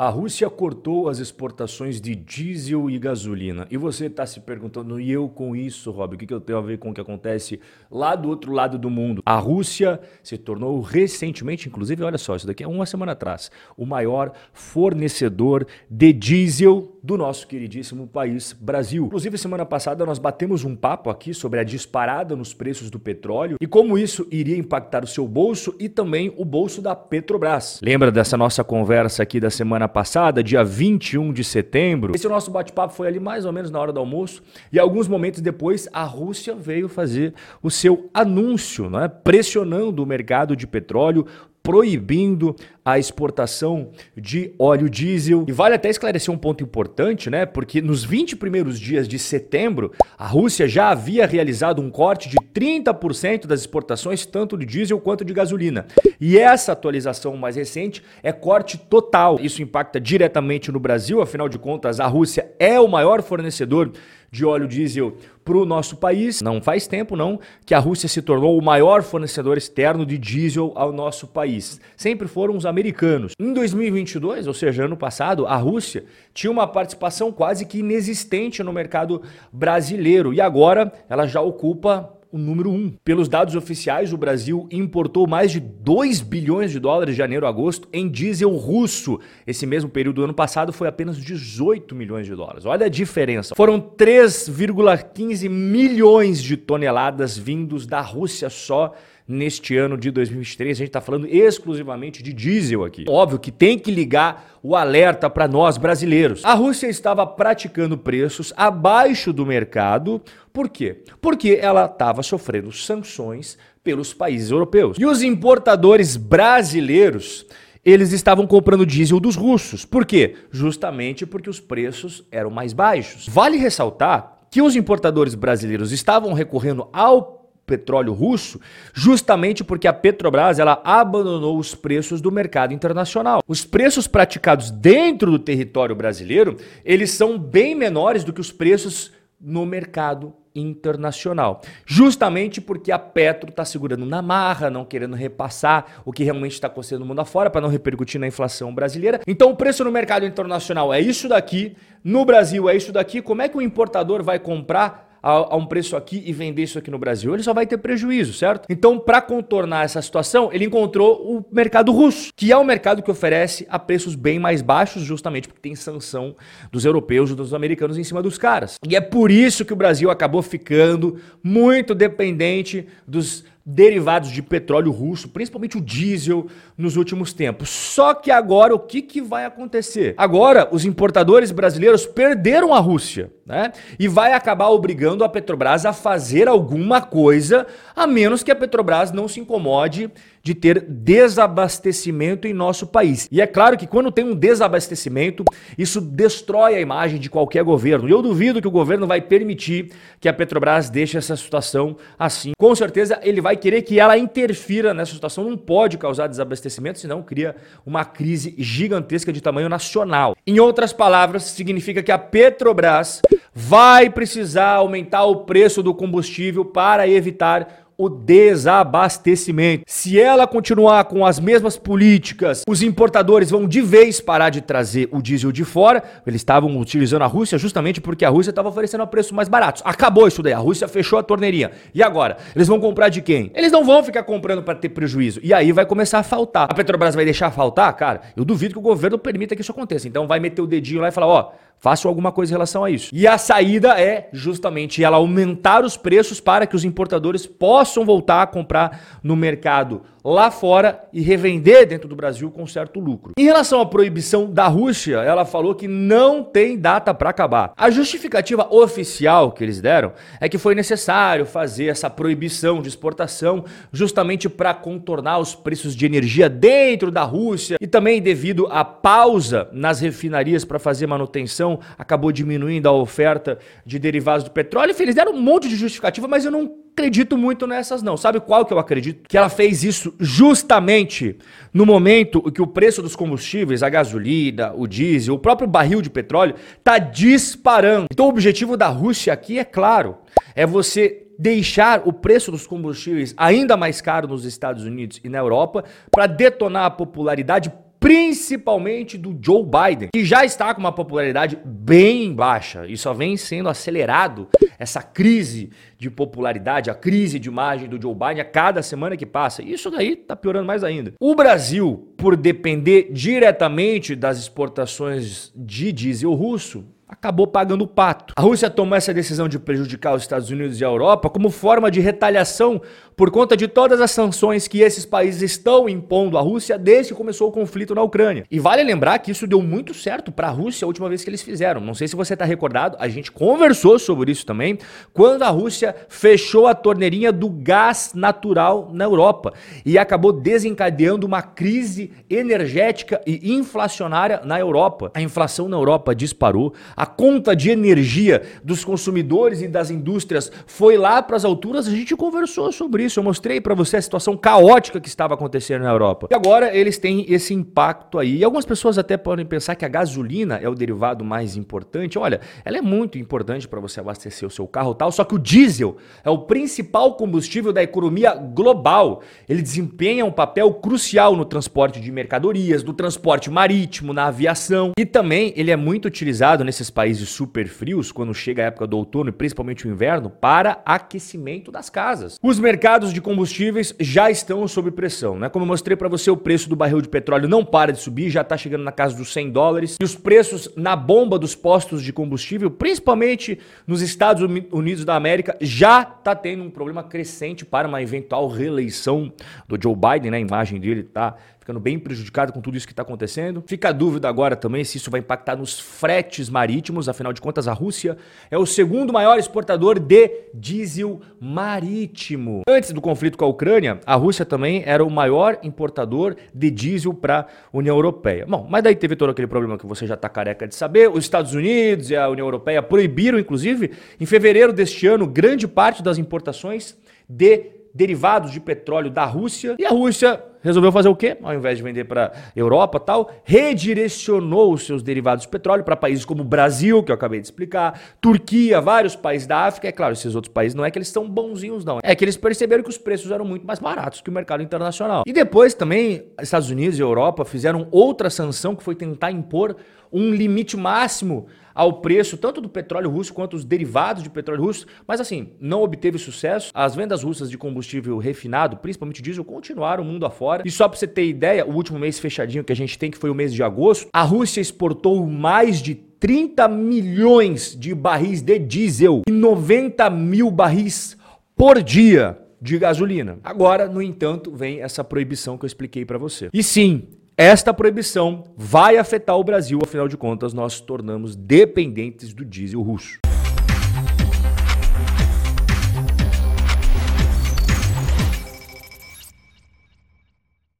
A Rússia cortou as exportações de diesel e gasolina. E você está se perguntando, e eu com isso, Rob, o que, que eu tenho a ver com o que acontece lá do outro lado do mundo? A Rússia se tornou recentemente, inclusive, olha só, isso daqui é uma semana atrás, o maior fornecedor de diesel do nosso queridíssimo país, Brasil. Inclusive, semana passada nós batemos um papo aqui sobre a disparada nos preços do petróleo e como isso iria impactar o seu bolso e também o bolso da Petrobras. Lembra dessa nossa conversa aqui da semana passada, dia 21 de setembro. Esse nosso bate-papo foi ali mais ou menos na hora do almoço e alguns momentos depois a Rússia veio fazer o seu anúncio, né, pressionando o mercado de petróleo, proibindo a exportação de óleo diesel. E vale até esclarecer um ponto importante, né? Porque nos 20 primeiros dias de setembro, a Rússia já havia realizado um corte de 30% das exportações, tanto de diesel quanto de gasolina. E essa atualização mais recente é corte total. Isso impacta diretamente no Brasil, afinal de contas, a Rússia é o maior fornecedor de óleo diesel para o nosso país. Não faz tempo, não, que a Rússia se tornou o maior fornecedor externo de diesel ao nosso país. Sempre foram os americanos. Em 2022, ou seja, ano passado, a Rússia tinha uma participação quase que inexistente no mercado brasileiro e agora ela já ocupa o número um. Pelos dados oficiais, o Brasil importou mais de 2 bilhões de dólares de janeiro a agosto em diesel russo. Esse mesmo período do ano passado foi apenas 18 milhões de dólares. Olha a diferença. Foram 3,15 milhões de toneladas vindos da Rússia só neste ano de 2023. A gente está falando exclusivamente de diesel aqui. Óbvio que tem que ligar o alerta para nós brasileiros. A Rússia estava praticando preços abaixo do mercado. Por quê? Porque ela estava sofrendo sanções pelos países europeus. E os importadores brasileiros eles estavam comprando diesel dos russos. Por quê? Justamente porque os preços eram mais baixos. Vale ressaltar que os importadores brasileiros estavam recorrendo ao petróleo russo, justamente porque a Petrobras ela abandonou os preços do mercado internacional. Os preços praticados dentro do território brasileiro, eles são bem menores do que os preços no mercado internacional. Justamente porque a Petro está segurando na marra, não querendo repassar o que realmente está acontecendo no mundo afora para não repercutir na inflação brasileira. Então o preço no mercado internacional é isso daqui, no Brasil é isso daqui. Como é que o importador vai comprar a, a, um preço aqui e vender isso aqui no Brasil, ele só vai ter prejuízo, certo? Então, para contornar essa situação, ele encontrou o mercado russo, que é um mercado que oferece a preços bem mais baixos, justamente porque tem sanção dos europeus e dos americanos em cima dos caras. E é por isso que o Brasil acabou ficando muito dependente dos derivados de petróleo russo, principalmente o diesel, nos últimos tempos. Só que agora o que, que vai acontecer? Agora os importadores brasileiros perderam a Rússia, né? E vai acabar obrigando a Petrobras a fazer alguma coisa, a menos que a Petrobras não se incomode de ter desabastecimento em nosso país. E é claro que quando tem um desabastecimento, isso destrói a imagem de qualquer governo. E eu duvido que o governo vai permitir que a Petrobras deixe essa situação assim. Com certeza ele vai querer que ela interfira nessa situação, não pode causar desabastecimento, senão cria uma crise gigantesca de tamanho nacional. Em outras palavras, significa que a Petrobras vai precisar aumentar o preço do combustível para evitar o desabastecimento. Se ela continuar com as mesmas políticas, os importadores vão de vez parar de trazer o diesel de fora. Eles estavam utilizando a Rússia justamente porque a Rússia estava oferecendo a preços mais baratos. Acabou isso daí, a Rússia fechou a torneirinha. E agora? Eles vão comprar de quem? Eles não vão ficar comprando para ter prejuízo. E aí vai começar a faltar. A Petrobras vai deixar faltar? Cara, eu duvido que o governo permita que isso aconteça. Então vai meter o dedinho lá e falar, ó, oh, Façam alguma coisa em relação a isso. E a saída é justamente ela aumentar os preços para que os importadores possam voltar a comprar no mercado lá fora e revender dentro do Brasil com certo lucro. Em relação à proibição da Rússia, ela falou que não tem data para acabar. A justificativa oficial que eles deram é que foi necessário fazer essa proibição de exportação justamente para contornar os preços de energia dentro da Rússia e também devido à pausa nas refinarias para fazer manutenção, acabou diminuindo a oferta de derivados do petróleo. Enfim, eles deram um monte de justificativa, mas eu não acredito muito nessas não. Sabe qual que eu acredito? Que ela fez isso justamente no momento que o preço dos combustíveis, a gasolina, o diesel, o próprio barril de petróleo está disparando. Então o objetivo da Rússia aqui é claro, é você deixar o preço dos combustíveis ainda mais caro nos Estados Unidos e na Europa para detonar a popularidade principalmente do Joe Biden, que já está com uma popularidade bem baixa e só vem sendo acelerado essa crise de popularidade, a crise de imagem do Joe Biden a cada semana que passa. Isso daí está piorando mais ainda. O Brasil, por depender diretamente das exportações de diesel russo, acabou pagando o pato. A Rússia tomou essa decisão de prejudicar os Estados Unidos e a Europa como forma de retaliação por conta de todas as sanções que esses países estão impondo à Rússia desde que começou o conflito na Ucrânia. E vale lembrar que isso deu muito certo para a Rússia a última vez que eles fizeram. Não sei se você está recordado, a gente conversou sobre isso também, quando a Rússia fechou a torneirinha do gás natural na Europa e acabou desencadeando uma crise energética e inflacionária na Europa. A inflação na Europa disparou, a conta de energia dos consumidores e das indústrias foi lá para as alturas, a gente conversou sobre isso eu mostrei para você a situação caótica que estava acontecendo na Europa. E agora eles têm esse impacto aí. E algumas pessoas até podem pensar que a gasolina é o derivado mais importante. Olha, ela é muito importante para você abastecer o seu carro tal, só que o diesel é o principal combustível da economia global. Ele desempenha um papel crucial no transporte de mercadorias, no transporte marítimo, na aviação. E também ele é muito utilizado nesses países super frios, quando chega a época do outono e principalmente o inverno, para aquecimento das casas. Os mercados de combustíveis já estão sob pressão, né? Como eu mostrei para você, o preço do barril de petróleo não para de subir, já está chegando na casa dos 100 dólares. E os preços na bomba dos postos de combustível, principalmente nos Estados Unidos da América, já está tendo um problema crescente para uma eventual reeleição do Joe Biden, né? A imagem dele está ficando bem prejudicado com tudo isso que está acontecendo. Fica a dúvida agora também se isso vai impactar nos fretes marítimos, afinal de contas, a Rússia é o segundo maior exportador de diesel marítimo. Antes do conflito com a Ucrânia, a Rússia também era o maior importador de diesel para a União Europeia. Bom, mas daí teve todo aquele problema que você já está careca de saber. Os Estados Unidos e a União Europeia proibiram, inclusive, em fevereiro deste ano, grande parte das importações de derivados de petróleo da Rússia. E a Rússia resolveu fazer o quê? Ao invés de vender para Europa tal, redirecionou os seus derivados de petróleo para países como Brasil, que eu acabei de explicar, Turquia, vários países da África. É claro, esses outros países não é que eles são bonzinhos, não. É que eles perceberam que os preços eram muito mais baratos que o mercado internacional. E depois também, Estados Unidos e Europa fizeram outra sanção que foi tentar impor um limite máximo ao preço tanto do petróleo russo quanto os derivados de petróleo russo, mas assim, não obteve sucesso. As vendas russas de combustível refinado, principalmente diesel, continuaram mundo afora. E só para você ter ideia, o último mês fechadinho que a gente tem, que foi o mês de agosto, a Rússia exportou mais de 30 milhões de barris de diesel e 90 mil barris por dia de gasolina. Agora, no entanto, vem essa proibição que eu expliquei para você. E sim, esta proibição vai afetar o Brasil, afinal de contas, nós tornamos dependentes do diesel russo.